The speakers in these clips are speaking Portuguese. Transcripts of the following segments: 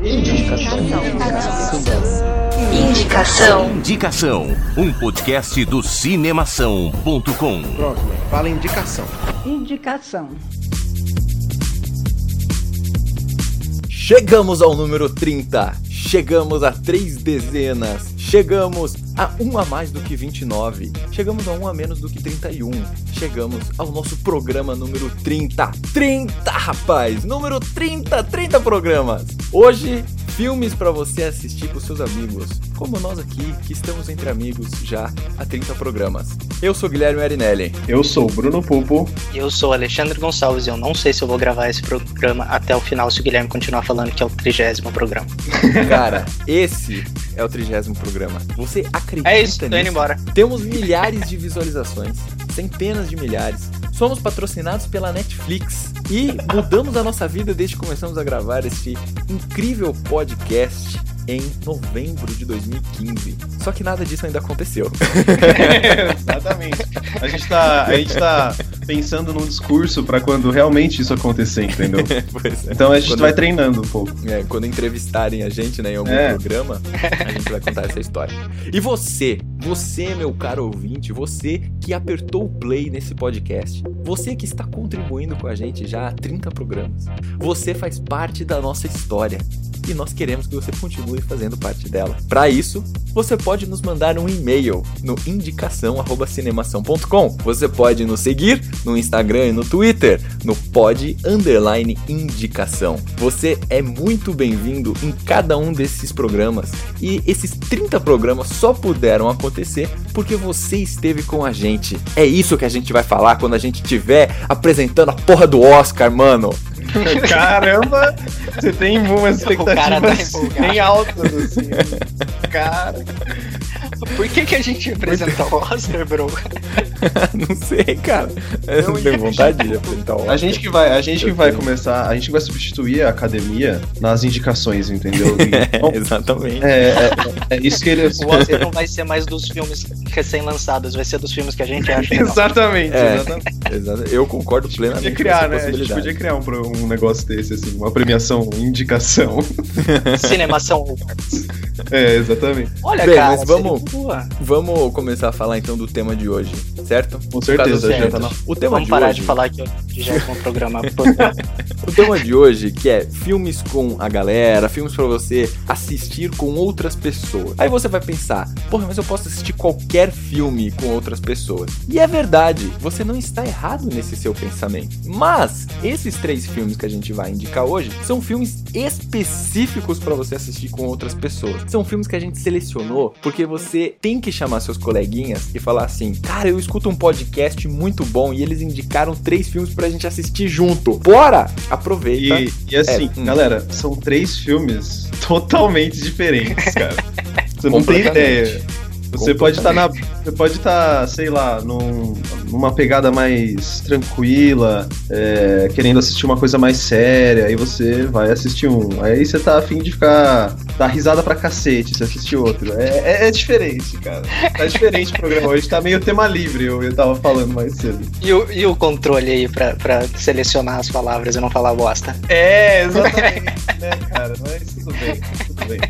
Indicação. Indicação. Indicação, um podcast do cinemação.com. Pronto, fala indicação. Indicação. Chegamos ao número 30. Chegamos a três dezenas. Chegamos a um a mais do que 29. Chegamos a um a menos do que 31. Chegamos ao nosso programa número 30. 30, rapaz! Número 30, 30 programas. Hoje, filmes para você assistir com seus amigos. Como nós aqui, que estamos entre amigos já há 30 programas. Eu sou Guilherme Arinelli. Eu sou o Bruno Pupo. Eu sou Alexandre Gonçalves e eu não sei se eu vou gravar esse programa até o final se o Guilherme continuar falando que é o trigésimo programa. Cara, esse é o trigésimo programa. Você acredita É isso, tô nisso? indo embora. Temos milhares de visualizações, centenas de milhares. Somos patrocinados pela Netflix e mudamos a nossa vida desde que começamos a gravar este incrível podcast em novembro de 2015. Só que nada disso ainda aconteceu. Exatamente. A gente tá, a gente tá pensando num discurso pra quando realmente isso acontecer, entendeu? Pois é. Então a gente Quando- vai treinando um pouco. É, quando entrevistarem a gente né, em algum É. programa, a gente vai contar essa história. E você, você, meu caro ouvinte, você que apertou o play nesse podcast, você que está contribuindo com a gente já há 30 programas, você faz parte da nossa história. E nós queremos que você continue fazendo parte dela. Para isso, você pode nos mandar um e-mail no indicação@cinemação.com. Você pode nos seguir no Instagram e no Twitter, no pod underline indicação. Você é muito bem-vindo em cada um desses programas. E esses 30 programas só puderam acontecer porque você esteve com a gente. É isso que a gente vai falar quando a gente estiver apresentando a porra do Oscar, mano. Caramba! Você tem umas O cara tá expectativas empolgado. bem altas, assim. Cara. Por que, que a gente apresenta o Oscar, bro? Não sei, cara. Eu não tenho vontade de apresentar o Oscar. A gente que vai, a gente que vai começar, a gente que vai substituir a academia nas indicações, entendeu? Então, Exatamente. é, é, é isso que ele. O Oscar não vai ser mais dos filmes recém-lançados, vai ser dos filmes que a gente acha. Exatamente, É. exatamente. Exato. Eu concordo plenamente Podia criar, com né? A gente podia criar um, um negócio desse, assim, uma premiação, indicação. Cinemação Awards. É, exatamente. Olha, Bem, cara, mas vamos-. Vamos começar a falar então do tema de hoje, certo? Com certeza, já tá O tema Vamos de parar hoje, de falar que eu já é um programa. o tema de hoje que é filmes com a galera, filmes pra você assistir com outras pessoas. Aí você vai pensar, porra, mas eu posso assistir qualquer filme com outras pessoas. E é verdade, você não está errado nesse seu pensamento. Mas esses três filmes que a gente vai indicar hoje são filmes específicos pra você assistir com outras pessoas. São filmes que a gente selecionou porque você tem que chamar seus coleguinhas e falar assim: "Cara, eu escuto um podcast muito bom e eles indicaram três filmes pra gente assistir junto. Bora! Aproveita. E, e assim, É, hum. galera, são três filmes totalmente diferentes, cara. Você não tem ideia. Você pode estar na. Você pode estar, sei lá, num- numa pegada mais tranquila, é, querendo assistir uma coisa mais séria, aí você vai assistir um. Aí você tá afim de ficar. Dar risada pra cacete se assistir outro. É, é- é diferente, cara. Tá diferente o programa hoje, tá meio tema livre, eu, eu tava falando mais cedo. E o, e o controle aí pra, pra selecionar as palavras e não falar bosta? É, exatamente, né, cara? Mas tudo bem, bem, tá.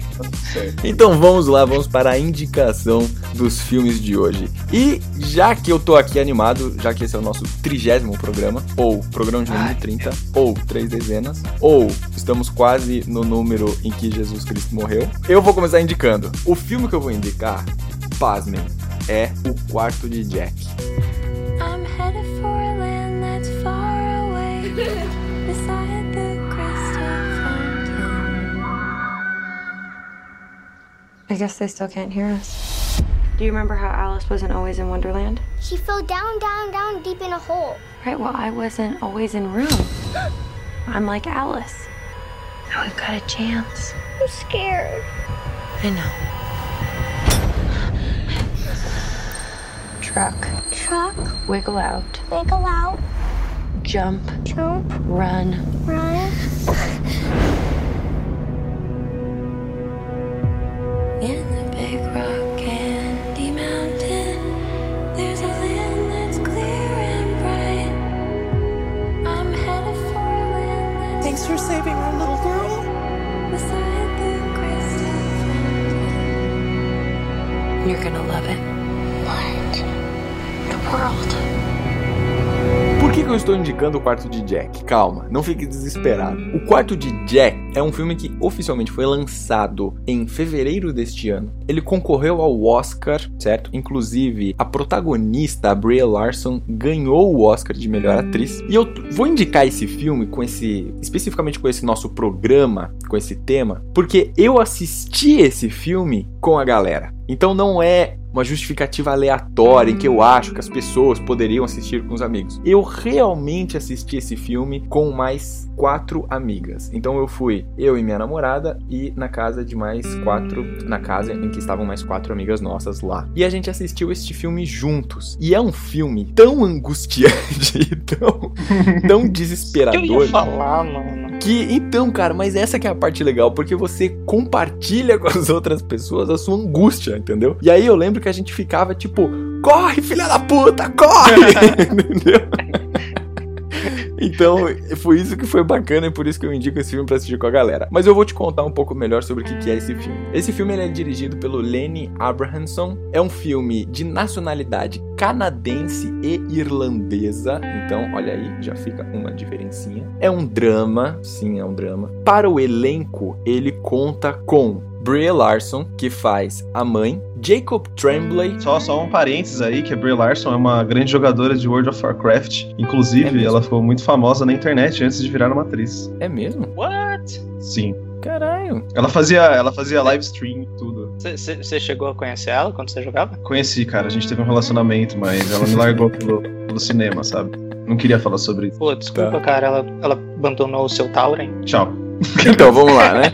Então vamos lá, vamos para a indicação dos filmes de hoje. E já que eu tô aqui animado, já que esse é o nosso trigésimo programa, ou programa de número Ai. 30, ou três dezenas, ou estamos quase no número em que Jesus Cristo morreu, eu vou começar indicando. O filme que eu vou indicar, pasmem, é O Quarto de Jack. I'm headed for a land that's far away, beside I guess they still can't hear us. Do you remember how Alice wasn't always in Wonderland? She fell down, down, down deep in a hole. Right, well, I wasn't always in room. I'm like Alice. Now we've got a chance. I'm scared. I know. Truck. Truck, Wiggle out. wiggle out, Jump. jump, Run. run. Eu estou indicando o quarto de Jack? Calma, não fique desesperado. O quarto de Jack é um filme que oficialmente foi lançado em fevereiro deste ano. Ele concorreu ao Oscar, certo? Inclusive, a protagonista, a Brie Larson, ganhou o Oscar de melhor atriz. E eu vou indicar esse filme com esse, especificamente com esse nosso programa, com esse tema, porque eu assisti esse filme com a galera. Então não é uma justificativa aleatória em que eu acho que as pessoas poderiam assistir com os amigos. Eu realmente assisti esse filme com mais quatro amigas. Então eu fui eu e minha namorada e na casa de mais quatro, na casa em que estavam mais quatro amigas nossas lá. E a gente assistiu este filme juntos. E é um filme tão angustiante e tão, tão Eu desesperador. ia falar, mano. Que então, cara, mas essa que é a parte legal, porque você compartilha com as outras pessoas a sua angústia, entendeu? E aí eu lembro que a gente ficava tipo, corre, filha da puta, corre! entendeu? Então, foi isso que foi bacana e por isso que eu indico esse filme pra assistir com a galera. Mas eu vou te contar um pouco melhor sobre o que que é esse filme. Esse filme é dirigido pelo Lenny Abrahamson. É um filme de nacionalidade canadense e irlandesa. Então, olha aí, já fica uma diferencinha. É um drama, sim, é um drama. Para o elenco, ele conta com Brie Larson, que faz a mãe, Jacob Tremblay, Só, só um parênteses aí, que a Brie Larson é uma grande jogadora de World of Warcraft. Inclusive, É ela ficou muito famosa na internet antes de virar uma atriz. é mesmo? What? Sim. Caralho. Ela fazia, ela fazia live stream e tudo. Você chegou a conhecer ela quando você jogava? Conheci, cara. A gente teve um relacionamento, mas ela me largou pelo, pelo cinema, sabe? Não queria falar sobre isso. Pô, desculpa, Tá. cara, ela, ela abandonou o seu Tauren. Tchau. Então, vamos lá, né?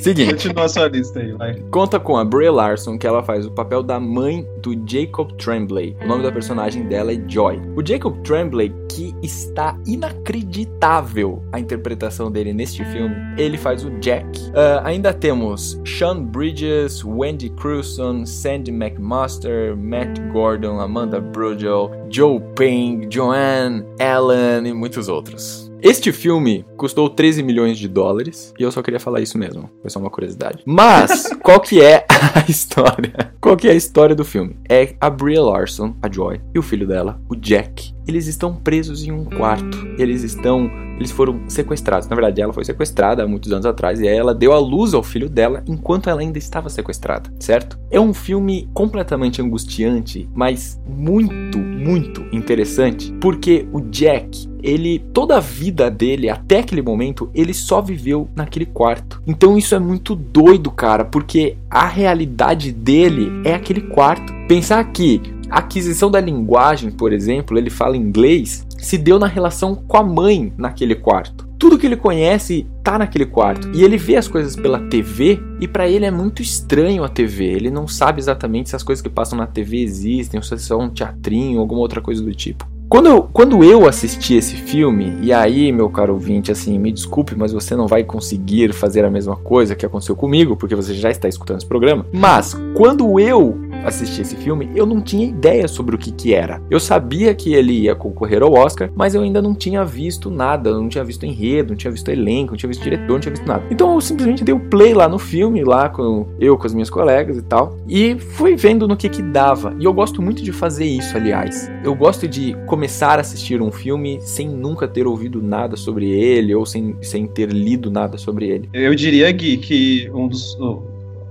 Seguinte. Continua a sua lista aí, vai. Conta com a Brie Larson, que ela faz o papel da mãe do Jacob Tremblay. O nome da personagem dela é Joy. O Jacob Tremblay, que está inacreditável a interpretação dele neste filme, ele faz o Jack. Ah, ainda temos Sean Bridges, Wendy Crewson, Sandy McMaster, Matt Gordon, Amanda Brugel, Joe Payne, Joanne Allen e muitos outros. Este filme custou 13 milhões de dólares e eu só queria falar isso mesmo. Foi só uma curiosidade. Mas qual que é a história? Qual que é a história do filme? É a Brie Larson, a Joy, e o filho dela, o Jack. Eles estão presos em um quarto. Eles estão eles foram sequestrados. Na verdade, ela foi sequestrada há muitos anos atrás e aí ela deu a luz ao filho dela enquanto ela ainda estava sequestrada, certo? É um filme completamente angustiante, mas muito, muito interessante, porque o Jack, ele toda a vida dele até aquele momento, ele só viveu naquele quarto. Então isso é muito doido, cara, porque a realidade dele é aquele quarto. Pensar que a aquisição da linguagem, por exemplo, ele fala inglês, se deu na relação com a mãe naquele quarto. Tudo que ele conhece tá naquele quarto. E ele vê as coisas pela TV e pra ele é muito estranho a TV. Ele não sabe exatamente se as coisas que passam na TV existem, ou se é só um teatrinho alguma outra coisa do tipo. Quando eu, quando eu assisti esse filme, e aí, meu caro ouvinte, assim, me desculpe, mas você não vai conseguir fazer a mesma coisa que aconteceu comigo, porque você já está escutando esse programa. Mas, quando eu assisti esse filme, eu não tinha ideia sobre o que que era. Eu sabia que ele ia concorrer ao Oscar, mas eu ainda não tinha visto nada, não tinha visto enredo, não tinha visto elenco, não tinha visto diretor, não tinha visto nada. Então eu simplesmente dei o play lá no filme, lá com eu com as minhas colegas e tal, e fui vendo no que que dava. E eu gosto muito de fazer isso, aliás. Eu gosto de começar a assistir um filme sem nunca ter ouvido nada sobre ele ou sem, sem ter lido nada sobre ele. Eu diria, Gui, que um dos.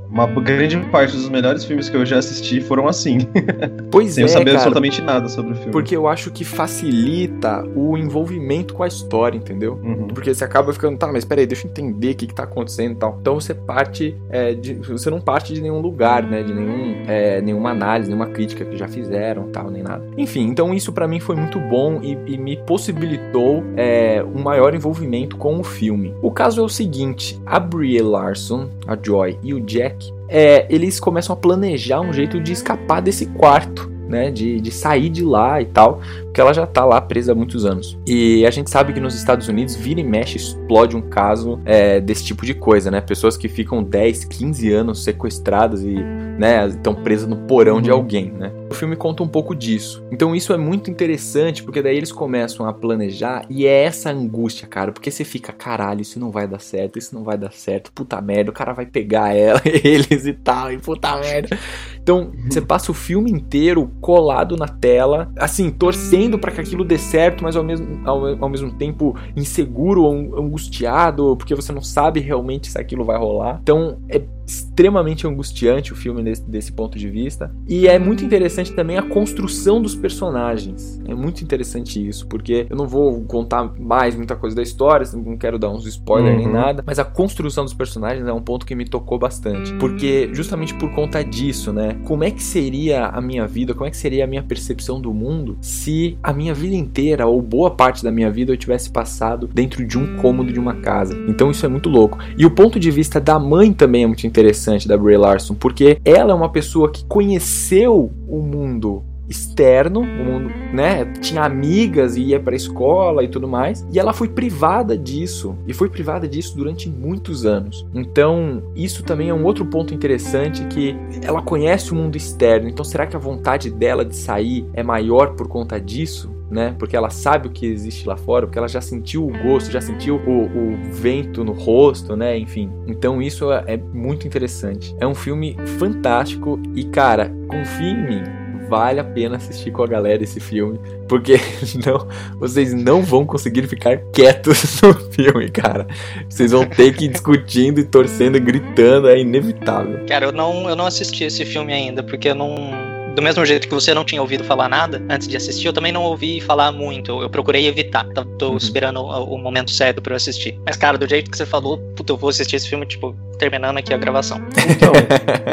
Uma grande parte dos melhores filmes que eu já assisti foram assim, Pois sem é, eu saber cara, absolutamente nada sobre o filme. porque eu acho que facilita o envolvimento com a história, entendeu? Uhum. Porque você acaba ficando, tá, mas peraí, deixa eu entender o que, que tá acontecendo e tal. Então você parte, é, de, você não parte de nenhum lugar, né? De nenhum, é, nenhuma análise, nenhuma crítica que já fizeram tal, nem nada. Enfim, então isso pra mim foi muito bom e, e me possibilitou é, um maior envolvimento com o filme. O caso é o seguinte: a Brie Larson, a Joy e o Jack, é, eles começam a planejar um jeito de escapar desse quarto. Né, de, de sair de lá e tal, porque ela já tá lá presa há muitos anos. E a gente sabe que nos Estados Unidos, vira e mexe, explode um caso é, desse tipo de coisa, né? Pessoas que ficam 10, 15 anos sequestradas e né, estão presas no porão de alguém, né? O filme conta um pouco disso. Então isso é muito interessante, porque daí eles começam a planejar e é essa angústia, cara, porque você fica, caralho, isso não vai dar certo, isso não vai dar certo, puta merda, o cara vai pegar ela, eles e tal, e puta merda. Então, você passa o filme inteiro colado na tela, assim, torcendo para que aquilo dê certo, mas ao mesmo, ao, ao mesmo tempo inseguro angustiado, porque você não sabe realmente se aquilo vai rolar. Então, é extremamente angustiante o filme desse, desse, ponto de vista. E é muito interessante também a construção dos personagens. É muito interessante isso, porque eu não vou contar mais muita coisa da história, não quero dar uns spoilers uhum. nem nada, mas a construção dos personagens é um ponto que me tocou bastante. Porque justamente por conta disso, né? Como é que seria a minha vida, como é que seria a minha percepção do mundo se a minha vida inteira, ou boa parte da minha vida, eu tivesse passado dentro de um cômodo de uma casa. Então isso é muito louco. E o ponto de vista da mãe também é muito interessante interessante da Brie Larson, porque ela é uma pessoa que conheceu o mundo externo, o mundo, né? Tinha amigas e ia para escola e tudo mais, e ela foi privada disso, e foi privada disso durante muitos anos. Então, isso também é um outro ponto interessante que ela conhece o mundo externo. Então, será que a vontade dela de sair é maior por conta disso? né? Porque ela sabe o que existe lá fora, porque ela já sentiu o gosto, já sentiu o, o vento no rosto, né? Enfim. Então isso é, é muito interessante. É um filme fantástico e, cara, confie em mim vale a pena assistir com a galera esse filme, porque não, vocês não vão conseguir ficar quietos no filme, cara. Vocês vão ter que ir discutindo e torcendo e gritando, é inevitável. Cara, eu não, eu não assisti esse filme ainda, porque eu não do mesmo jeito que você não tinha ouvido falar nada antes de assistir, eu também não ouvi falar muito. Eu procurei evitar. Tô, tô uhum. esperando o, o, momento certo para eu assistir. Mas, cara, do jeito que você falou, puta, eu vou assistir esse filme, tipo, terminando aqui a gravação. Então.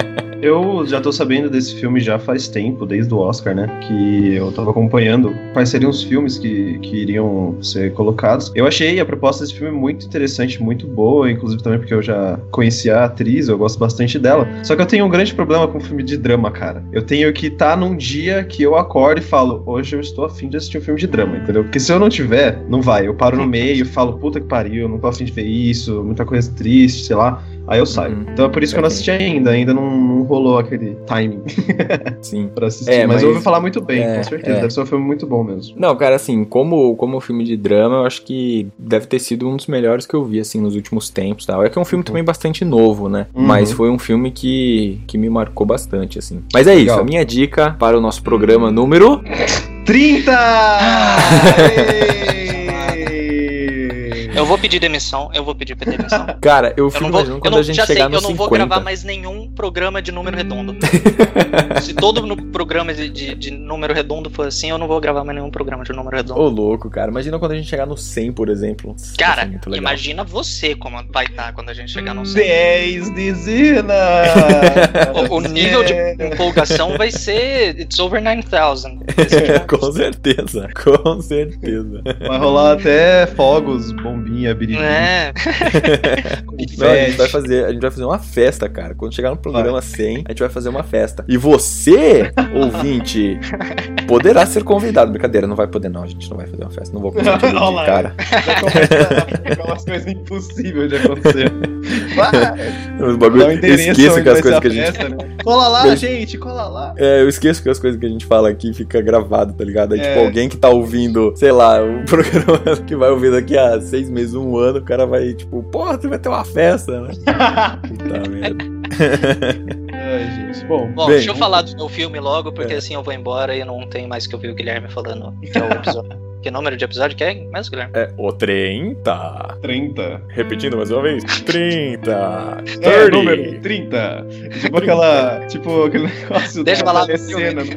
Eu já tô sabendo desse filme já faz tempo, desde o Oscar, né? Que eu tava acompanhando quais seriam os filmes que, que iriam ser colocados. Eu achei a proposta desse filme muito interessante, muito boa, inclusive também porque eu já conhecia a atriz, eu gosto bastante dela. Só que eu tenho um grande problema com filme de drama, cara. Eu tenho que estar tá num dia que eu acordo e falo, hoje eu estou afim de assistir um filme de drama, entendeu? Porque se eu não tiver, não vai. Eu paro no meio falo, puta que pariu, eu não tô afim de ver isso, muita coisa triste, sei lá. Aí eu saio. Uhum. Então é por isso que eu não assisti ainda, ainda não, não rolou aquele timing. Sim. pra assistir. É, mas, mas eu ouvi falar muito bem, é, com certeza. É. Deve ser um filme muito bom mesmo. Não, cara, assim, como, como filme de drama, eu acho que deve ter sido um dos melhores que eu vi, assim, nos últimos tempos. Tal. É que é um filme uhum. também bastante novo, né? Uhum. Mas foi um filme que, que me marcou bastante, assim. Mas é Legal. isso, a minha dica para o nosso programa número. 30! Eu vou pedir demissão, eu vou pedir demissão. Cara, eu fico eu imaginando quando não, a gente chegar sei, no Eu não 50. vou gravar mais nenhum programa de número redondo. Se todo programa de, de, de, número redondo for assim, eu não vou gravar mais nenhum programa de número redondo. Ô, louco, cara. Imagina quando a gente chegar no 100, por exemplo. Cara, imagina você como vai estar quando a gente chegar no 100. 10 dizina! o, o nível de empolgação vai ser It's over 9000. com certeza, com certeza. Vai rolar até fogos, bombinhos bombinha, biriri. É. Não, a gente vai fazer, a gente vai fazer uma festa, cara. Quando chegar no programa 100, a gente vai fazer uma festa. E você, ouvinte, poderá ser convidado. Brincadeira, não vai poder não, a gente não vai fazer uma festa. Não vou iludir, cara. Aquelas coisas impossíveis de acontecer. Os bagulho, eu esqueço que as coisas que a gente... Festa, né? Cola lá, eu... gente, cola lá. É, eu esqueço que as coisas que a gente fala aqui fica gravado, tá ligado? Aí, tipo, é. tipo, alguém que tá ouvindo, sei lá, um programa que vai ouvir daqui a seis meses, um ano, o cara vai, tipo, porra, tu vai ter uma festa, né? Puta merda. Ai, gente. Bom, Bom bem, deixa eu falar do meu filme logo, porque é. assim eu vou embora e não tem mais que ouvir o Guilherme falando que é o episódio. Que número de episódio que é mesmo, Guilherme? É o 30. 30. Repetindo mais uma vez. 30. 30. É, número 30. Tipo aquela. Tipo aquele negócio Deixa da falar cena.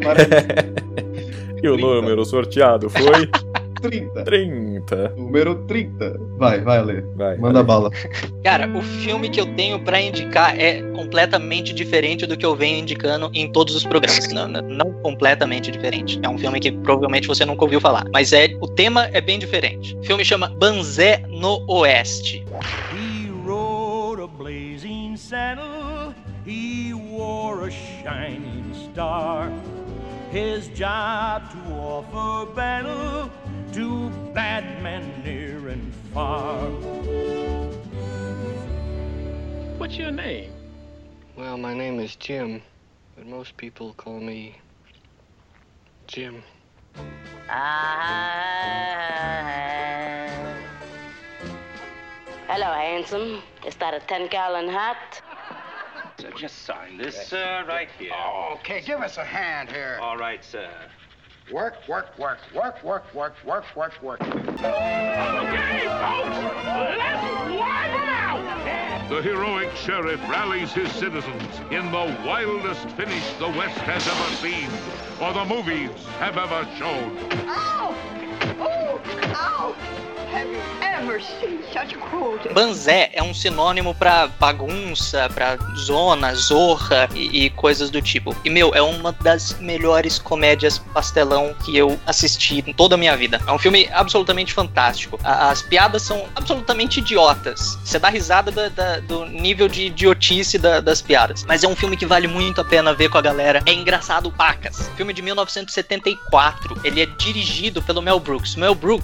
E o número sorteado foi. 30. 30. Número 30. Vai, vai, ler. Vai, Manda vai. bala. Cara, o filme que eu tenho para indicar é completamente diferente do que eu venho indicando em todos os programas. Não, não, completamente diferente. É um filme que provavelmente você nunca ouviu falar. Mas é o tema é bem diferente. O filme chama Banzé no Oeste. He rode a blazing saddle, he wore a shining star. his job to offer battle to bad men near and far. What's your name? Well, my name is Jim, but most people call me Jim. Ah. Hello, handsome. Is that a 10 gallon hat? So just sign this, sir, right here. Oh, Okay, give us a hand here. All right, sir. Work, work, work, work, work, work, work, work, work. Okay, folks, let's wipe them out! The heroic sheriff rallies his citizens in the wildest finish the West has ever seen or the movies have ever shown. Ow! Banzé é um sinônimo pra bagunça, pra zona, zorra e, e coisas do tipo. E, meu, é uma das melhores comédias pastelão que eu assisti em toda a minha vida. É um filme absolutamente fantástico. A- as piadas são absolutamente idiotas. Você dá risada da- da- do nível de idiotice da- das piadas. Mas é um filme que vale muito a pena ver com a galera. É engraçado pacas. Filme de 1974. Ele é dirigido pelo Mel Brooks. Mel Brooks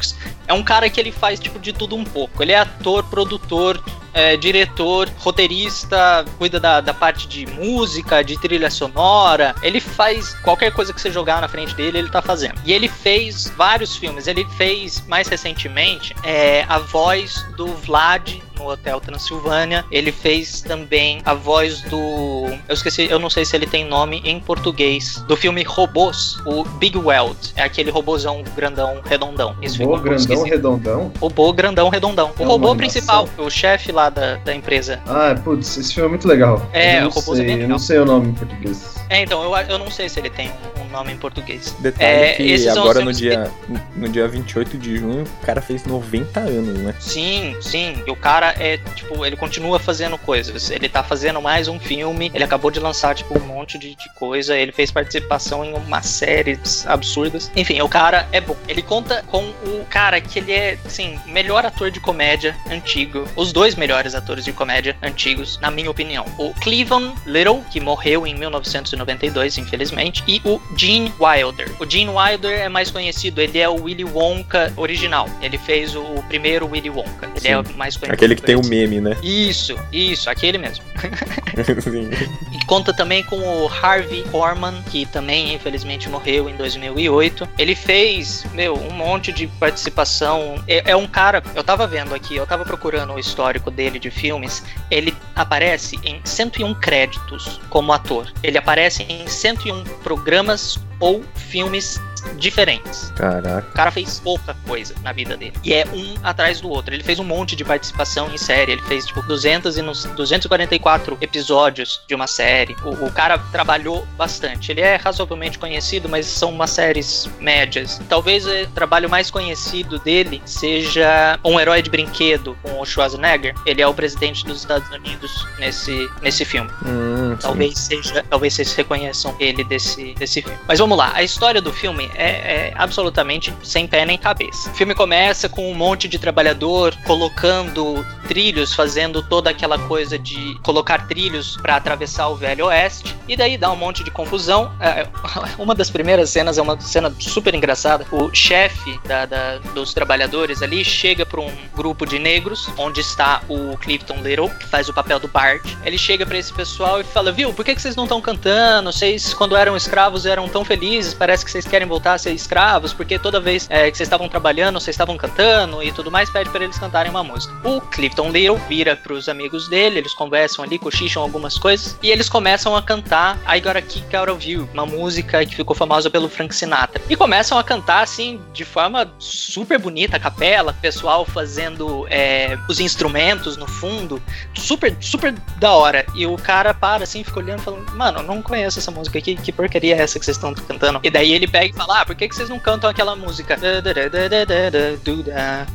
é um cara que ele faz tipo de tudo um pouco. Ele é ator, produtor, é, diretor, roteirista, cuida da, da parte de música, de trilha sonora. Ele faz qualquer coisa que você jogar na frente dele, ele tá fazendo. E ele fez vários filmes. Ele fez mais recentemente é, a voz do Vlad no Hotel Transilvânia. Ele fez também a voz do. Eu esqueci, eu não sei se ele tem nome em português. Do filme Robôs, o Big Weld. É aquele robôzão grandão, redondão. Isso um pouco grandão, esquisito. redondão. Robô grandão, redondão. O É robô principal, o chefe lá da, da empresa. Ah, putz, esse filme é muito legal. É, eu não é sei, eu não sei o nome em português. É, então, eu, eu não sei se ele tem um nome em português. Detalhe É, que agora no dia, no dia 28 de junho, o cara fez 90 anos, né? Sim, sim. E o cara é, tipo, ele continua fazendo coisas. Ele tá fazendo mais um filme. Ele acabou de lançar, tipo, um monte de, de coisa. Ele fez participação em uma série absurdas. Enfim, o cara é bom. Ele conta com o cara que ele é, assim, melhor ator de comédia antigo. Os dois melhores atores de comédia antigos, na minha opinião. O Cleveland Little, que morreu em 1992, infelizmente. E o Gene Wilder. O Gene Wilder é mais conhecido. Ele é o Willy Wonka original. Ele fez o primeiro Willy Wonka. Ele é o mais conhecido. Aquele que tem o meme, né? Isso, isso, aquele mesmo. Sim. E conta também com o Harvey Korman, que também infelizmente morreu em 2008. Ele fez, meu, um monte de participação. É, é um cara, eu tava vendo aqui, eu tava procurando o histórico dele de filmes. Ele aparece em 101 créditos como ator. Ele aparece em 101 programas ou filmes diferentes. Caraca. O cara fez pouca coisa na vida dele. E é um atrás do outro. Ele fez um monte de participação em série. Ele fez, tipo, 200 e nos 244 episódios de uma série. O, o cara trabalhou bastante. Ele é razoavelmente conhecido, mas são umas séries médias. Talvez o trabalho mais conhecido dele seja Um Herói de Brinquedo, com o Schwarzenegger. Ele é o presidente dos Estados Unidos nesse, nesse filme. Hum, sim. Talvez seja, talvez vocês reconheçam ele desse, desse filme. Mas vamos lá, a história do filme é, é absolutamente sem pé nem cabeça. O filme começa com um monte de trabalhador colocando trilhos, fazendo toda aquela coisa de colocar trilhos para atravessar o Velho Oeste, e daí dá um monte de confusão. É, uma das primeiras cenas é uma cena super engraçada. O chefe da- da- dos trabalhadores ali chega para um grupo de negros, onde está o Clifton Little, que faz o papel do Bart. Ele chega para esse pessoal e fala: Viu, por que, que vocês não estão cantando? Vocês, quando eram escravos, eram tão felizes, parece que vocês querem voltar a ser escravos, porque toda vez é, que vocês estavam trabalhando, vocês estavam cantando e tudo mais, pede para eles cantarem uma música. O Clifton Little vira pros amigos dele, eles conversam ali, cochicham algumas coisas, e eles começam a cantar I Gotta Kick Out of You, uma música que ficou famosa pelo Frank Sinatra. E começam a cantar assim, de forma super bonita, a capela, pessoal fazendo é, os instrumentos no fundo, super, super da hora. E o cara para assim, fica olhando falando, mano, não conheço essa música aqui, que porcaria é essa que vocês estão cantando? E daí ele pega e fala, ah, por que, que vocês não cantam aquela música?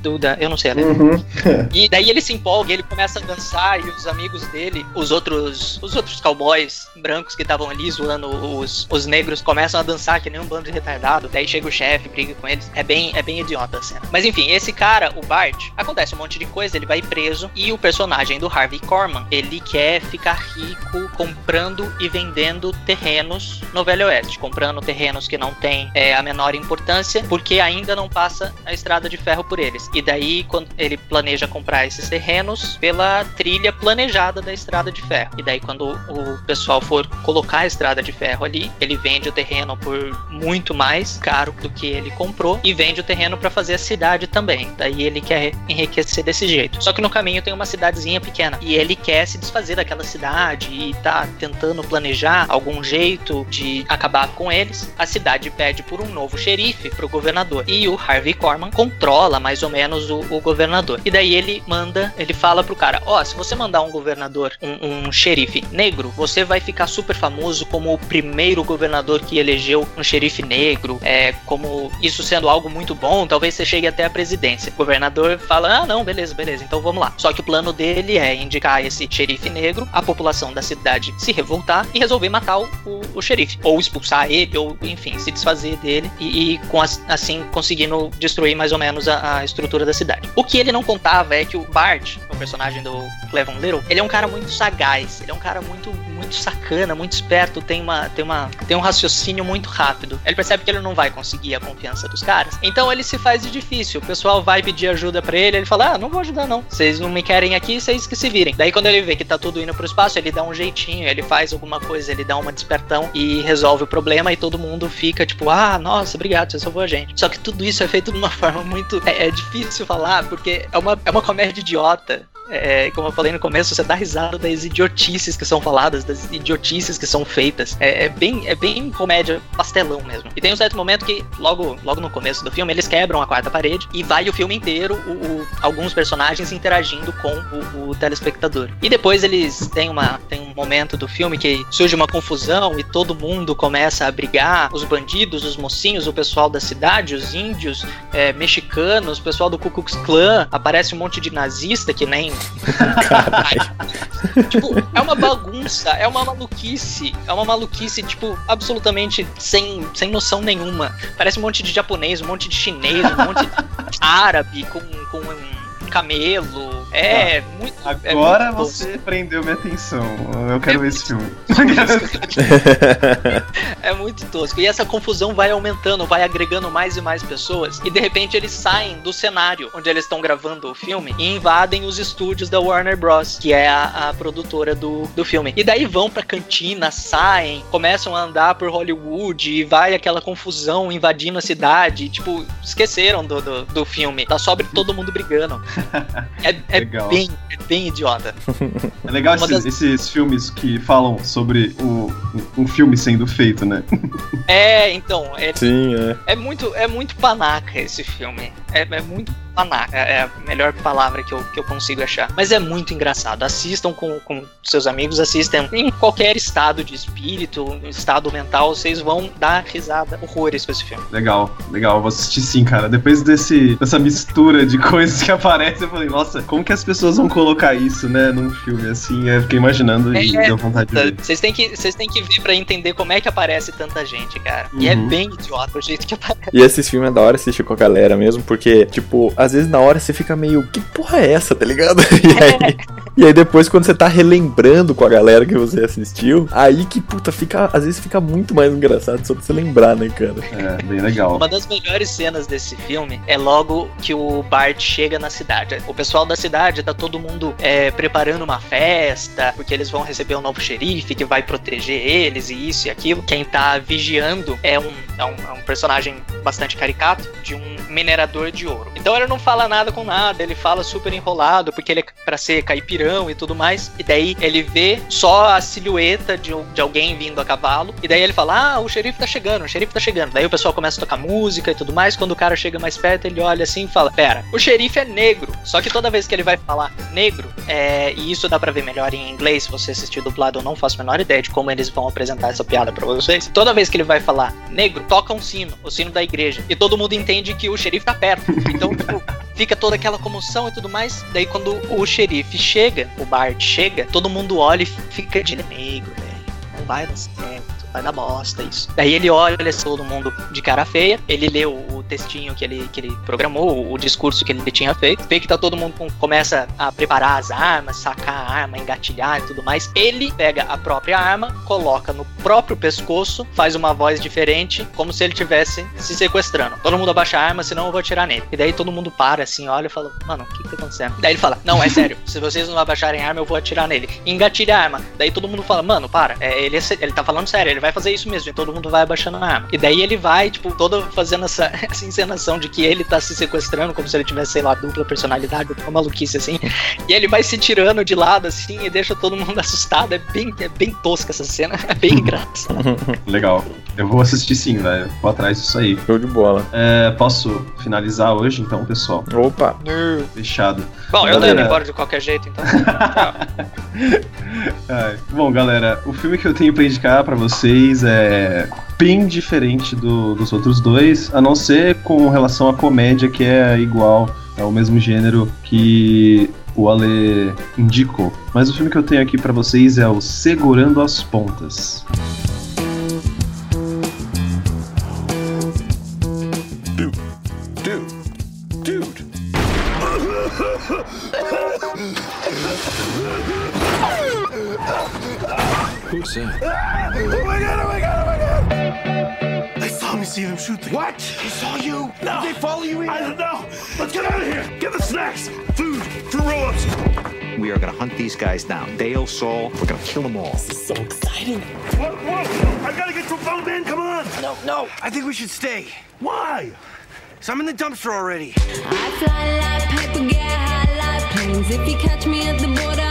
Duda, eu não sei, né? Uhum. E daí ele se empolga, ele começa a dançar e os amigos dele, os outros, os outros cowboys brancos que estavam ali zoando os, os negros começam a dançar que nem um bando de retardado. Daí chega o chefe, briga com eles. É bem, é bem idiota a cena. Mas enfim, esse cara, o Bart, acontece um monte de coisa, ele vai preso e o personagem do Harvey Korman, ele quer ficar rico comprando e vendendo terrenos no Velho Oeste, comprando terrenos que não têm é, a menor importância, porque ainda não passa a estrada de ferro por eles. E daí, quando ele planeja comprar esses terrenos pela trilha planejada da estrada de ferro. E daí, quando o pessoal for colocar a estrada de ferro ali, ele vende o terreno por muito mais caro do que ele comprou e vende o terreno para fazer a cidade também. Daí ele quer enriquecer desse jeito. Só que no caminho tem uma cidadezinha pequena e ele quer se desfazer daquela cidade e tá tentando planejar algum jeito de acabar com eles. A cidade pede por um novo xerife pro governador e o Harvey Korman controla mais ou menos o, o governador. E daí ele manda, ele fala pro cara: Ó, se você mandar um governador, um, um xerife negro, você vai ficar super famoso como o primeiro governador que elegeu um xerife negro. É como isso sendo algo muito bom, talvez você chegue até a presidência. O governador fala: Ah, não, beleza, beleza, então vamos lá. Só que o plano dele é indicar esse xerife negro, a população da cidade se revoltar e resolver matar o, o xerife. Ou expulsar ele, ou enfim, se desfazer dele e, e com as- assim conseguindo destruir mais ou menos a, a estrutura da cidade. O que ele não contava é que o Bart, o personagem do Clevon Little, ele é um cara muito sagaz, ele é um cara muito muito sacana, muito esperto, tem uma tem uma tem um raciocínio muito rápido. Ele percebe que ele não vai conseguir a confiança dos caras. Então ele se faz de difícil. O pessoal vai pedir ajuda pra ele, ele fala: "Ah, não vou ajudar não. Vocês não me querem aqui, vocês que se virem". Daí quando ele vê que tá tudo indo pro espaço, ele dá um jeitinho, ele faz alguma coisa, ele dá uma despertão e resolve o problema e todo mundo fica tipo: "Ah, nossa, obrigado, você salvou a gente". Só que tudo isso é feito de uma forma muito é, é difícil falar porque é uma é uma comédia idiota. É, como eu falei no começo, você dá risada das idiotices que são faladas, das idiotices que são feitas. É, é bem, é bem comédia pastelão mesmo. E tem um certo momento que, logo, logo no começo do filme, eles quebram a quarta parede e vai o filme inteiro, o, o- alguns personagens interagindo com o, o telespectador. E depois eles têm, uma, tem um momento do filme que surge uma confusão e todo mundo começa a brigar. Os bandidos, os mocinhos, o pessoal da cidade, os índios, é, mexicanos, o pessoal do Ku Klux Klan. Aparece um monte de nazista que nem tipo, é uma bagunça, é uma maluquice, é uma maluquice, tipo, absolutamente sem, sem noção nenhuma. Parece um monte de japonês, um monte de chinês, um monte de árabe com, com um camelo. É, muito. é Agora muito tosco. você prendeu minha atenção. Eu quero ver esse filme. É muito tosco. E essa confusão vai aumentando, vai agregando mais e mais pessoas. E de repente eles saem do cenário onde eles estão gravando o filme e invadem os estúdios da Warner Bros., que é a, a produtora do, do filme. E daí vão pra cantina, saem, começam a andar por Hollywood e vai aquela confusão invadindo a cidade. E, tipo, esqueceram do, do, do filme. Tá só todo mundo brigando. É, é bem, é bem idiota. É legal esses, das- esses filmes que falam sobre o, um filme sendo feito, né? É, então, é, Sim, é. É muito, é muito panaca esse filme. É, é muito panaca. É a melhor palavra que eu, que eu consigo achar. Mas é muito engraçado. Assistam com, com seus amigos, assistam em qualquer estado de espírito, estado mental, vocês vão dar risada horrores com esse filme. Legal, legal, eu vou assistir sim, cara. Depois desse, dessa mistura de coisas que aparecem, eu falei, nossa, como que as pessoas vão colocar isso, né, num filme assim? Eu fiquei imaginando e É, deu vontade de ver. Vocês têm que, vocês têm que ver pra entender como é que aparece tanta gente, cara. E é Uhum. bem idiota o jeito que aparece. E esses filmes é da hora assistir com a galera mesmo, porque, tipo, às vezes na hora você fica meio, que porra é essa, tá ligado? E aí, e aí depois quando você tá relembrando com a galera que você assistiu, aí que, puta, fica, às vezes fica muito mais engraçado só de você lembrar, né, cara? É, bem legal. Uma das melhores cenas desse filme é logo que o Bart chega na cidade. O pessoal da cidade tá todo mundo é, preparando uma festa, porque eles vão receber um novo xerife que vai proteger eles, e isso e aquilo. Quem tá vigiando é um, é um, é um personagem bastante caricato de um minerador de ouro. Então não fala nada com nada, ele fala super enrolado, porque ele é pra ser caipirão e tudo mais. E daí ele vê só a silhueta de, de alguém vindo a cavalo. E daí ele fala: Ah, o xerife tá chegando, o xerife tá chegando. Daí o pessoal começa a tocar música e tudo mais. Quando o cara chega mais perto, ele olha assim e fala: Pera, o xerife é negro. Só que toda vez que ele vai falar negro, é, e isso dá pra ver melhor em inglês, se você assistir dublado, eu não faço a menor ideia de como eles vão apresentar essa piada pra vocês. Toda vez que ele vai falar negro, toca um sino, o sino da igreja. E todo mundo entende que o xerife tá perto. Então, tipo, fica toda aquela comoção e tudo mais. Daí quando o xerife chega, o Bart chega, todo mundo olha e fica de negro, velho. Não vai dar certo. Vai dar bosta isso. Daí ele olha todo mundo de cara feia, ele lê o, textinho que ele, que ele programou, o, discurso que ele tinha feito, vê que tá todo mundo com- começa a preparar as armas, sacar a arma, engatilhar e tudo mais. Ele pega a própria arma, coloca no próprio pescoço, faz uma voz diferente, como se ele tivesse se sequestrando. Todo mundo abaixa a arma, senão eu vou atirar nele. E daí todo mundo para assim, olha e fala, mano, o que que tá acontecendo? Daí ele fala, não, é sério, se vocês não abaixarem a arma, eu vou atirar nele. Engatilha a arma. Daí todo mundo fala, mano, para, é, ele, é ele tá falando sério, ele vai fazer isso mesmo. E todo mundo vai abaixando a arma. E daí ele vai, tipo, todo fazendo essa, essa encenação de que ele tá se sequestrando, como se ele tivesse, sei lá, dupla personalidade, uma maluquice assim. E ele vai se tirando de lado assim e deixa todo mundo assustado. É bem, é bem tosca essa cena, é bem engraçado. Legal. Eu vou assistir sim, velho. Vou atrás disso aí. Show de bola. É, posso finalizar hoje, então, pessoal? Opa. Fechado. Bom, eu tô indo Galera- embora de qualquer jeito, então. Ai, Bom, galera, o filme que eu tenho pra indicar pra é bem diferente do- dos outros dois, a não ser com relação à comédia, que é igual, é o mesmo gênero que o Ale indicou. Mas o filme que eu tenho aqui pra vocês é o Segurando as Pontas. Oh my god, oh my god, oh my god! They saw me see them shoot the. What? They saw you? No. Did they follow you in? I don't know. Let's get out of here. Get the snacks. Food. For roll-ups. We are gonna hunt these guys down. Dale, Saul, we're gonna kill them all. This is so exciting. Whoa, whoa. I gotta get to a phone, man. Come on. No, no. I think we should stay. Why? So I'm in the dumpster already. I fly like paper, get high like planes. If you catch me at the border,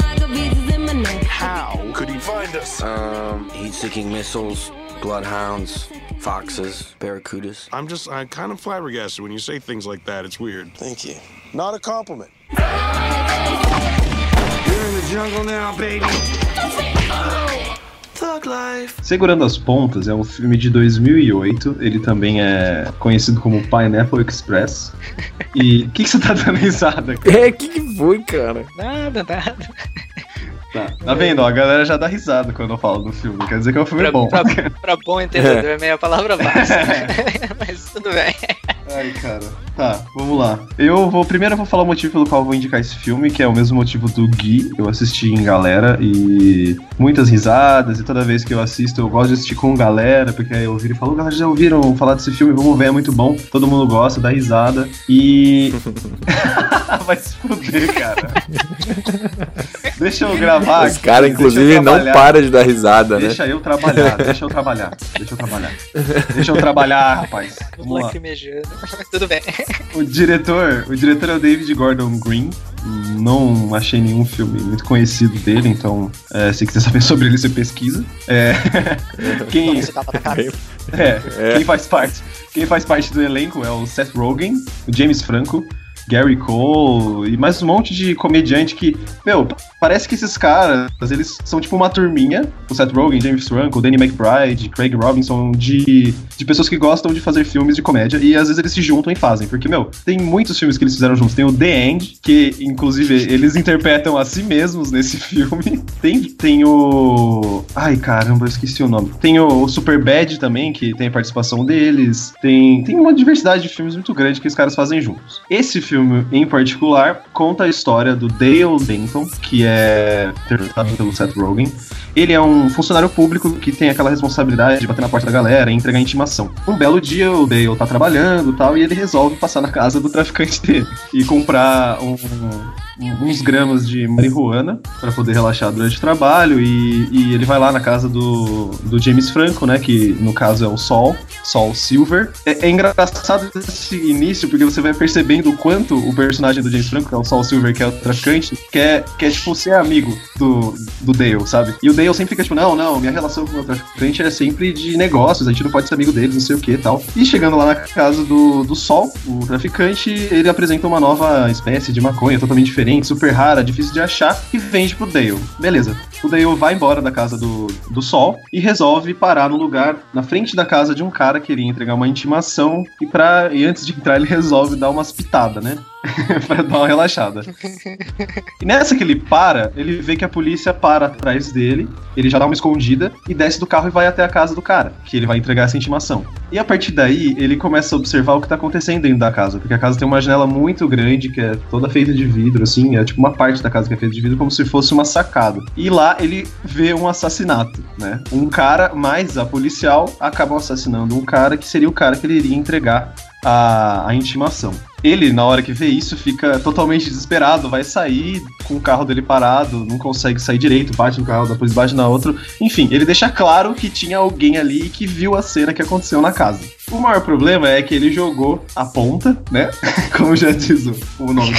How could he find us? Um, heat-seeking missiles, bloodhounds, foxes, barracudas. I'm just, I'm kind of flabbergasted when you say things like that. It's weird. Thank you. Not a compliment. You're in the jungle now, baby. Life. Segurando as Pontas é um filme de 2008, ele também é conhecido como Pineapple Express. E o que, que você tá dando risada? cara? É, que que foi, cara? Nada, nada. Tá, tá vendo? ó, a galera já dá risada quando eu falo do filme. Quer dizer que é um filme Pra, bom. pra, pra bom entendedor é meia palavra básica. Mas tudo bem. Ai, cara. Tá, vamos lá. Eu vou. Primeiro eu vou falar o motivo pelo qual eu vou indicar esse filme, que é o mesmo motivo do Gui. Eu assisti em galera e muitas risadas, e toda vez que eu assisto, eu gosto de assistir com galera, porque aí eu viro e falo, galera, já ouviram falar desse filme? Vamos ver, é muito bom. Todo mundo gosta, dá risada. E. Vai se fuder, cara. Deixa eu gravar. Esse aqui, cara, inclusive, não para de dar risada, né? Deixa eu trabalhar, deixa eu trabalhar, deixa eu trabalhar. Deixa eu trabalhar, rapaz. Vamos lá. Tudo bem. O diretor, o diretor é o David Gordon Green. Não achei nenhum filme muito conhecido dele, então é, se quiser saber sobre ele, você pesquisa. É, quem, É. quem faz parte, quem faz parte do elenco é o Seth Rogen, o James Franco, Gary Cole e mais um monte de comediante que, meu, parece que esses caras, eles são tipo uma turminha, o Seth Rogen, James Franco, Danny McBride, Craig Robinson, de, de pessoas que gostam de fazer filmes de comédia e às vezes eles se juntam e fazem, porque, meu, tem muitos filmes que eles fizeram juntos. Tem o The End, que inclusive eles interpretam a si mesmos nesse filme. Tem, tem o. Ai, caramba, eu esqueci o nome. Tem o, o Superbad também, que tem a participação deles. Tem, tem uma diversidade de filmes muito grande que os caras fazem juntos. Esse filme, em particular, conta a história do Dale Denton, que é interpretado pelo Seth Rogen. Ele é um funcionário público que tem aquela responsabilidade de bater na porta da galera e entregar intimação. Um belo dia, o Dale tá trabalhando tal, e ele resolve passar na casa do traficante dele e comprar um- uns gramas de marihuana para poder relaxar durante o trabalho. E, e ele vai lá na casa do, do James Franco, né? Que no caso é o Sol, Sol Silver. É, é engraçado esse início porque você vai percebendo o quanto o personagem do James Franco, que é o Saul Silver, que é o traficante, quer, quer tipo, ser amigo do, do Dale, sabe? E o Dale sempre fica tipo, não, não, minha relação com o traficante é sempre de negócios, a gente não pode ser amigo deles, não sei o que e tal. E chegando lá na casa do, do Sol, o traficante, ele apresenta uma nova espécie de maconha, totalmente diferente, super rara, difícil de achar, e vende pro Dale. Beleza. O Dale vai embora da casa do, do Sol e resolve parar no lugar, na frente da casa de um cara que iria entregar uma intimação, e, pra, e antes de entrar ele resolve dar umas pitadas, né? pra dar uma relaxada. E nessa que ele para, ele vê que a polícia para atrás dele, ele já dá uma escondida e desce do carro e vai até a casa do cara, que ele vai entregar essa intimação. E a partir daí, ele começa a observar o que tá acontecendo dentro da casa, porque a casa tem uma janela muito grande, que é toda feita de vidro, assim, é tipo uma parte da casa que é feita de vidro, como se fosse uma sacada. E lá ele vê um assassinato, né? Um cara mais a policial acabam assassinando um cara que seria o cara que ele iria entregar a, a intimação. Ele, na hora que vê isso, fica totalmente desesperado, vai sair com o carro dele parado, não consegue sair direito, bate no carro, depois bate na outra. Enfim, ele deixa claro que tinha alguém ali que viu a cena que aconteceu na casa. O maior problema é que ele jogou a ponta, né? Como já diz o, nome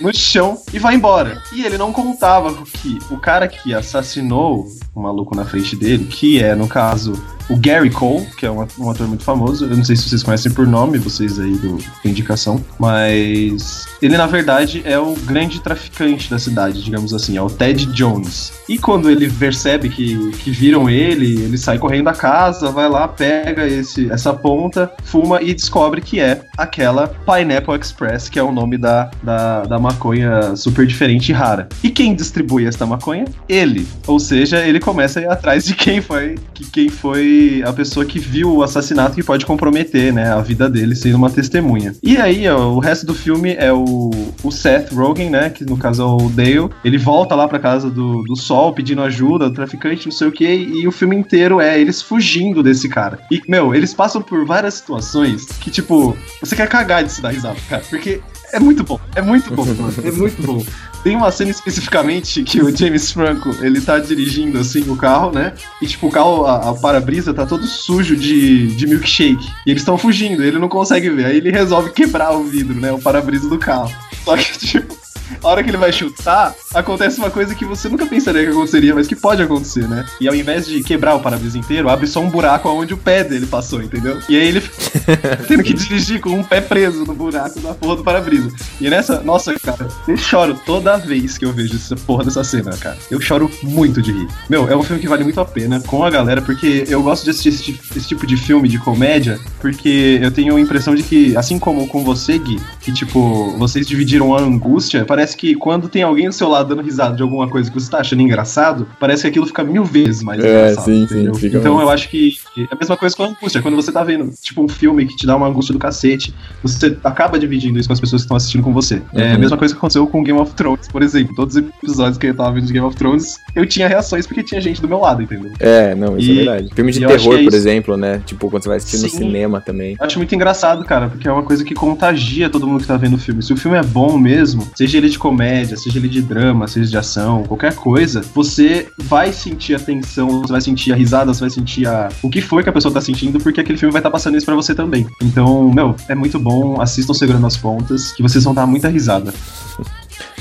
no chão e vai embora. E ele não contava que o cara que assassinou o maluco na frente dele, que é, no caso, o Gary Cole, que é um, um ator muito famoso. Eu não sei se vocês conhecem por nome, vocês aí do, indicação, mas ele na verdade é o grande traficante da cidade, digamos assim, é o Ted Jones. E quando ele percebe que, que viram ele, ele sai correndo da casa, vai lá, pega esse, essa ponta, fuma e descobre que é aquela Pineapple Express, que é o nome da, da, da maconha super diferente e rara. E quem distribui essa maconha? Ele. Ou seja, ele começa a ir atrás de quem foi, que quem foi a pessoa que viu o assassinato que pode comprometer, né, a vida dele sendo uma testemunha. E aí, ó, o resto do filme é o, o Seth Rogen, né, que no caso é o Dale, ele volta lá pra casa do, do Sol pedindo ajuda, do traficante, não sei o que, e o filme inteiro é eles fugindo desse cara. E, meu, eles passam por várias situações que, tipo, você quer cagar de se dar risada, cara, porque é muito bom, é muito bom, mano, é muito bom. Tem uma cena especificamente que o James Franco, ele tá dirigindo assim o carro, né? E tipo, o carro, a, a para-brisa tá todo sujo de, de milkshake. E eles estão fugindo, ele não consegue ver. Aí ele resolve quebrar o vidro, né? O para-brisa do carro. Só que, tipo, a hora que ele vai chutar, acontece uma coisa que você nunca pensaria que aconteceria, mas que pode acontecer, né? E ao invés de quebrar o para-brisa inteiro, abre só um buraco onde o pé dele passou, entendeu? E aí ele fica tendo que dirigir com um pé preso no buraco da porra do para-brisa. E nessa, nossa, cara, eu choro toda vez que eu vejo essa porra dessa cena, cara. Eu choro muito de rir. Meu, é um filme que vale muito a pena com a galera, porque eu gosto de assistir esse, esse tipo de filme de comédia, porque eu tenho a impressão de que, assim como com você, Gui, que tipo, vocês dividiram a angústia, parece que quando tem alguém do seu lado dando risada de alguma coisa que você tá achando engraçado, parece que aquilo fica mil vezes mais É, engraçado. sim, sim, fica então mais. eu acho que é a mesma coisa com a angústia. Quando você tá vendo, tipo, um filme que te dá uma angústia do cacete, você acaba dividindo isso com as pessoas que estão assistindo com você. É a Uhum. mesma coisa que aconteceu com Game of Thrones, por exemplo. Todos os episódios que eu tava vendo de Game of Thrones, eu tinha reações porque tinha gente do meu lado, entendeu? É, não, isso E- é verdade. Filme de terror, é por exemplo, né? Tipo, quando você vai assistir no Sim. cinema também. Eu acho muito engraçado, cara, porque é uma coisa que contagia todo mundo que tá vendo o filme. Se o filme é bom mesmo, seja ele de comédia, seja ele de drama, seja de ação, qualquer coisa, você vai sentir a tensão, você vai sentir a risada, você vai sentir a... o que foi que a pessoa tá sentindo, porque aquele filme vai estar passando isso pra você também. Então, meu, é muito bom, assistam segurando as pontas, que vocês vão dar muita risada.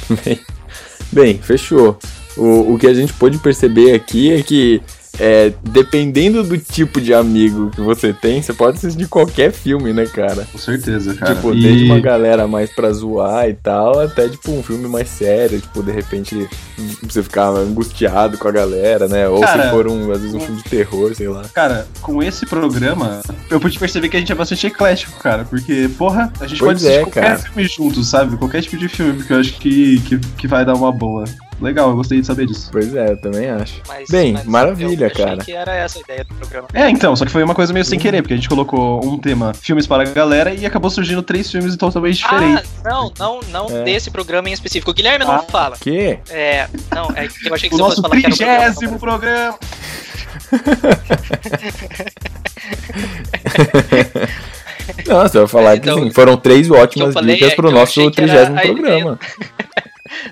Bem, bem, fechou. O, o que a gente pôde perceber aqui é que, é, dependendo do tipo de amigo que você tem, você pode assistir qualquer filme, né, cara? Com certeza, cara. Tipo, E- desde uma galera mais pra zoar e tal, até, tipo, um filme mais sério, tipo, de repente você ficar angustiado com a galera, né? Ou Cara, se for, um, às vezes, um filme de terror, sei lá. Cara, com esse programa, eu pude perceber que a gente é bastante eclético, cara. Porque, porra, a gente Pois pode assistir é, qualquer cara. filme juntos, sabe? Qualquer tipo de filme, porque eu acho que, que, que vai dar uma boa. Legal, eu gostei de saber disso. Pois é, eu também acho. Mas- Bem, mas maravilha, eu achei cara. que era essa a ideia do programa. É, então, só que foi uma coisa meio sem querer, porque a gente colocou um tema filmes para a galera e acabou surgindo três filmes totalmente diferentes. Ah, não, não, não É. desse programa em específico. O Guilherme não Ah. fala. Que? É, não, é que eu achei que o você nosso fosse falar que era o programa. trigésimo programa. Não, você vai falar Então, que sim, foram três eu ótimas falei dicas é pro eu nosso trigésimo programa.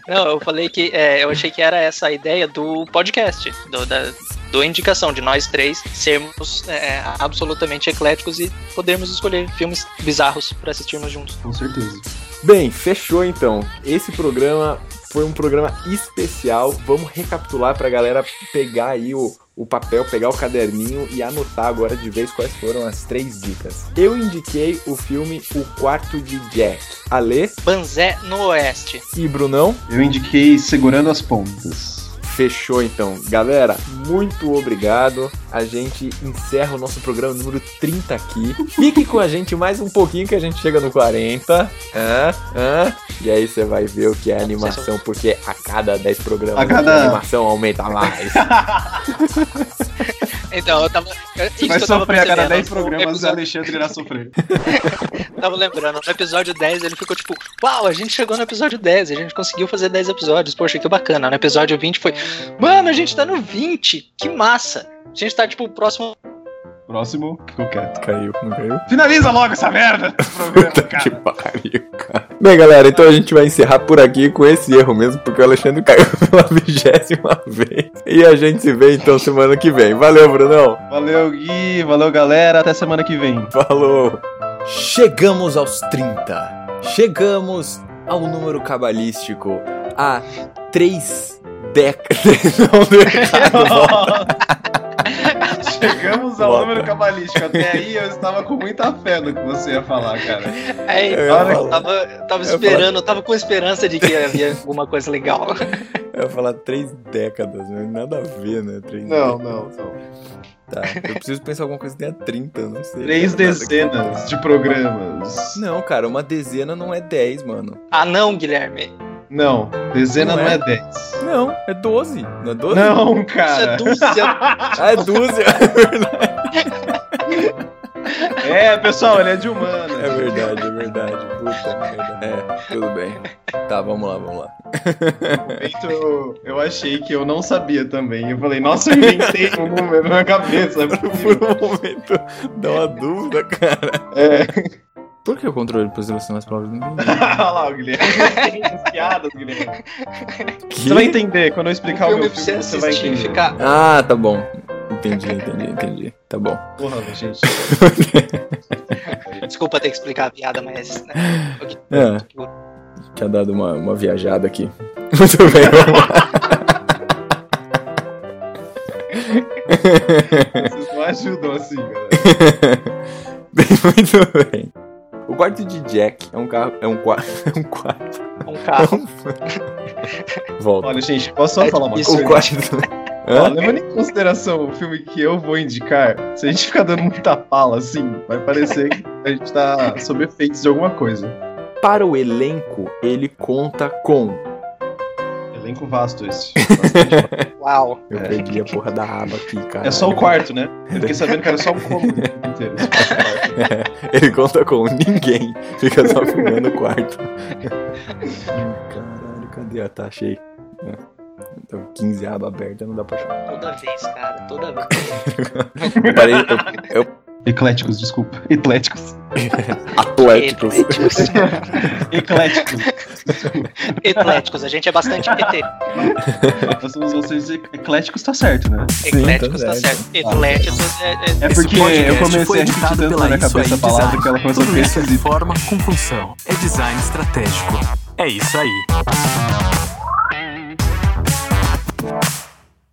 Não, eu falei que é, eu achei que era essa a ideia do podcast, do, da, do indicação de nós três sermos é, absolutamente ecléticos e podermos escolher filmes bizarros pra assistirmos juntos. Com certeza. Bem, fechou então. Esse programa foi um programa especial. Vamos recapitular pra galera pegar aí o, o papel, pegar o caderninho e anotar agora de vez quais foram as três dicas. Eu indiquei o filme O Quarto de Jack. Ale Banzé no Oeste. e Brunão. Eu indiquei Segurando as Pontas. Fechou então. Galera, muito obrigado. A gente encerra o nosso programa número 30 aqui. Fique com a gente mais um pouquinho que a gente chega no 40. Hã? Hã? E aí você vai ver o que é animação, porque a cada 10 programas A cada- a animação aumenta mais. Então, eu tava. Você vai sofrer a cada percebendo. 10 No programas episódio- Alexandre irá sofrer. Tava lembrando, no episódio 10 ele ficou tipo, uau, a gente chegou no episódio 10, a gente conseguiu fazer 10 episódios, poxa, que bacana. No episódio 20 foi, mano, a gente tá no 20, que massa. A gente tá, tipo, próximo. Próximo, ficou quieto. Caiu, não caiu? Finaliza logo essa merda! Programa, Que cara. pariu, cara. Bem, galera, então a gente vai encerrar por aqui com esse erro mesmo, porque o Alexandre caiu pela vigésima vez. E a gente se vê então semana que vem. Valeu, Brunão. Valeu, Gui. Valeu, galera. Até semana que vem. Falou! Chegamos aos 30. Chegamos ao número cabalístico. A três décadas. Não deu errado. Chegamos ao número cabalístico. Até aí eu estava com muita fé no que você ia falar, cara. Aí, Eu É, tava, tava, tava Eu esperando, tava com esperança de que havia alguma coisa legal. Eu ia falar três décadas, mas nada a ver, né? Três Não, décadas. não, não. Tá, eu preciso pensar alguma coisa que tenha 30, não sei. Três cara, que- dezenas de programas. Não, cara, uma dezena não é 10, mano. Ah, não, Guilherme. Não, dezena Não não é? é 10. Não, é 12. Não é 12? Não, Isso cara. é dúzia. Ah, é dúzia. É, pessoal, ele é de humano. É verdade, é verdade. Puta merda. É, tudo bem. Tá, vamos lá, vamos lá. momento eu, eu achei que eu não sabia também. Eu falei, nossa, eu inventei um número na cabeça. Por um momento, dá uma dúvida, cara. É. Por que o controle para selecionar as palavras? Não entendi. Olha lá, o Guilherme. Tem as piadas, Guilherme. Que? Você vai entender. Quando eu explicar o filme meu filme, você você vai entender. ficar. Ah, tá bom. Entendi, entendi, entendi. Tá bom. Porra, gente. Desculpa ter que explicar a piada, mas. Né, É. Tinha dado uma, uma viajada aqui. Muito bem, vamos lá. Vocês não ajudam assim, galera. Bem, muito bem. O quarto de Jack é um carro. É um quarto. É um quarto. um carro. Volta. Olha, gente, posso só É falar uma coisa? O quarto. Hã? levando em consideração o filme que eu vou indicar, se a gente ficar dando muita pala assim, vai parecer que a gente tá sob efeitos de alguma coisa. Para o elenco, ele conta com. Elenco vasto esse. Uau. Eu perdi a porra da aba aqui, cara. É só o quarto, né? Eu fiquei sabendo que era só o cômodo inteiro. É, ele conta com ninguém. Fica só filmando o quarto. Caralho, cadê? Ah, tá, achei. É. Então, 15 abas abertas, não dá pra achar. Toda vez, cara, toda vez. Eu parei, eu, eu Ecléticos, desculpa. Ecléticos. Atléticos. Ecléticos. Ecléticos. A gente é bastante ET. Nós vocês ecléticos, tá certo, né? Ecléticos, tá tá certo. Ecléticos é. é- É porque eu comecei a repetir tanto na minha cabeça a palavra que ela começou a ficar é esquisita. forma com função. É design estratégico. É isso aí.